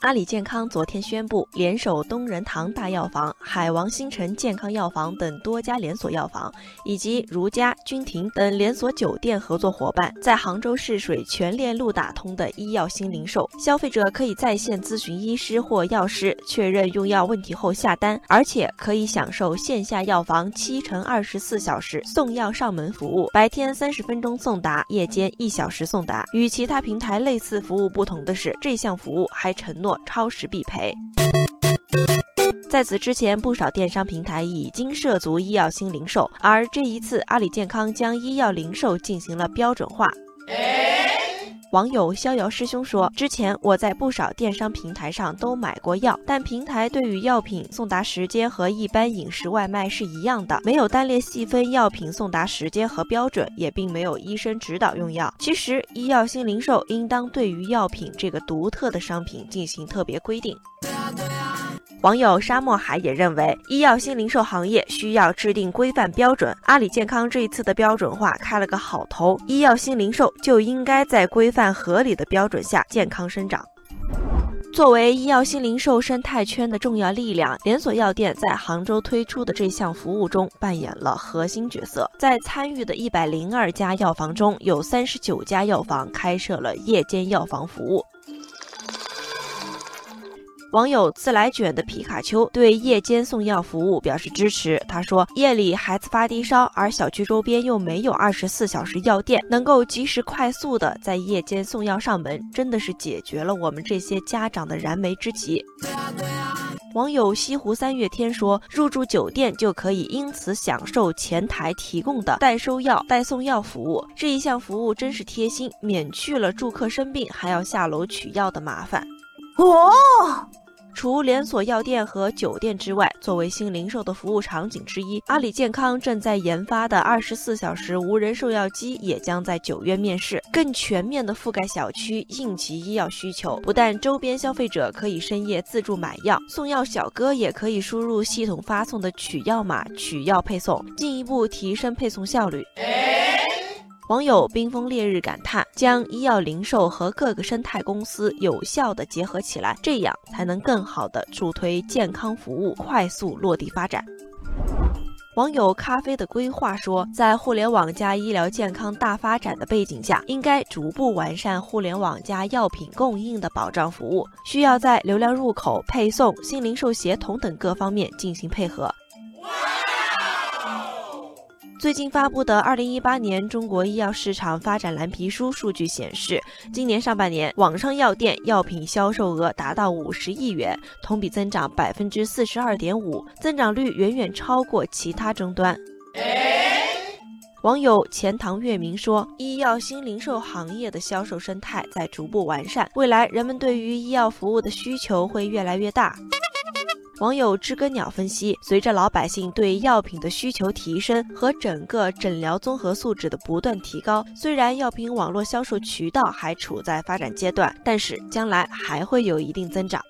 阿里健康昨天宣布，联手东仁堂大药房、海王星辰健康药房等多家连锁药房，以及如家、君庭等连锁酒店合作伙伴，在杭州试水全链路打通的医药新零售。消费者可以在线咨询医师或药师，确认用药问题后下单，而且可以享受线下药房七乘二十四小时送药上门服务，白天三十分钟送达，夜间一小时送达。与其他平台类似服务不同的是，这项服务还承诺。超时必赔。在此之前，不少电商平台已经涉足医药新零售，而这一次，阿里健康将医药零售进行了标准化。网友逍遥师兄说：“之前我在不少电商平台上都买过药，但平台对于药品送达时间和一般饮食外卖是一样的，没有单列细分药品送达时间和标准，也并没有医生指导用药。其实，医药新零售应当对于药品这个独特的商品进行特别规定。”网友沙漠海也认为，医药新零售行业需要制定规范标准。阿里健康这一次的标准化开了个好头，医药新零售就应该在规范合理的标准下健康生长。作为医药新零售生态圈的重要力量，连锁药店在杭州推出的这项服务中扮演了核心角色。在参与的一百零二家药房中，有三十九家药房开设了夜间药房服务。网友自来卷的皮卡丘对夜间送药服务表示支持。他说：“夜里孩子发低烧，而小区周边又没有二十四小时药店，能够及时快速的在夜间送药上门，真的是解决了我们这些家长的燃眉之急。”网友西湖三月天说：“入住酒店就可以因此享受前台提供的代收药、代送药服务，这一项服务真是贴心，免去了住客生病还要下楼取药的麻烦。”哦。除连锁药店和酒店之外，作为新零售的服务场景之一，阿里健康正在研发的二十四小时无人售药机也将在九月面世，更全面的覆盖小区应急医药需求。不但周边消费者可以深夜自助买药，送药小哥也可以输入系统发送的取药码取药配送，进一步提升配送效率。网友冰封烈日感叹：将医药零售和各个生态公司有效的结合起来，这样才能更好的助推健康服务快速落地发展。网友咖啡的规划说，在互联网加医疗健康大发展的背景下，应该逐步完善互联网加药品供应的保障服务，需要在流量入口、配送、新零售协同等各方面进行配合。最近发布的《二零一八年中国医药市场发展蓝皮书》数据显示，今年上半年网上药店药品销售额达到五十亿元，同比增长百分之四十二点五，增长率远远超过其他终端。网友钱塘月明说：“医药新零售行业的销售生态在逐步完善，未来人们对于医药服务的需求会越来越大。”网友知更鸟分析，随着老百姓对药品的需求提升和整个诊疗综合素质的不断提高，虽然药品网络销售渠道还处在发展阶段，但是将来还会有一定增长。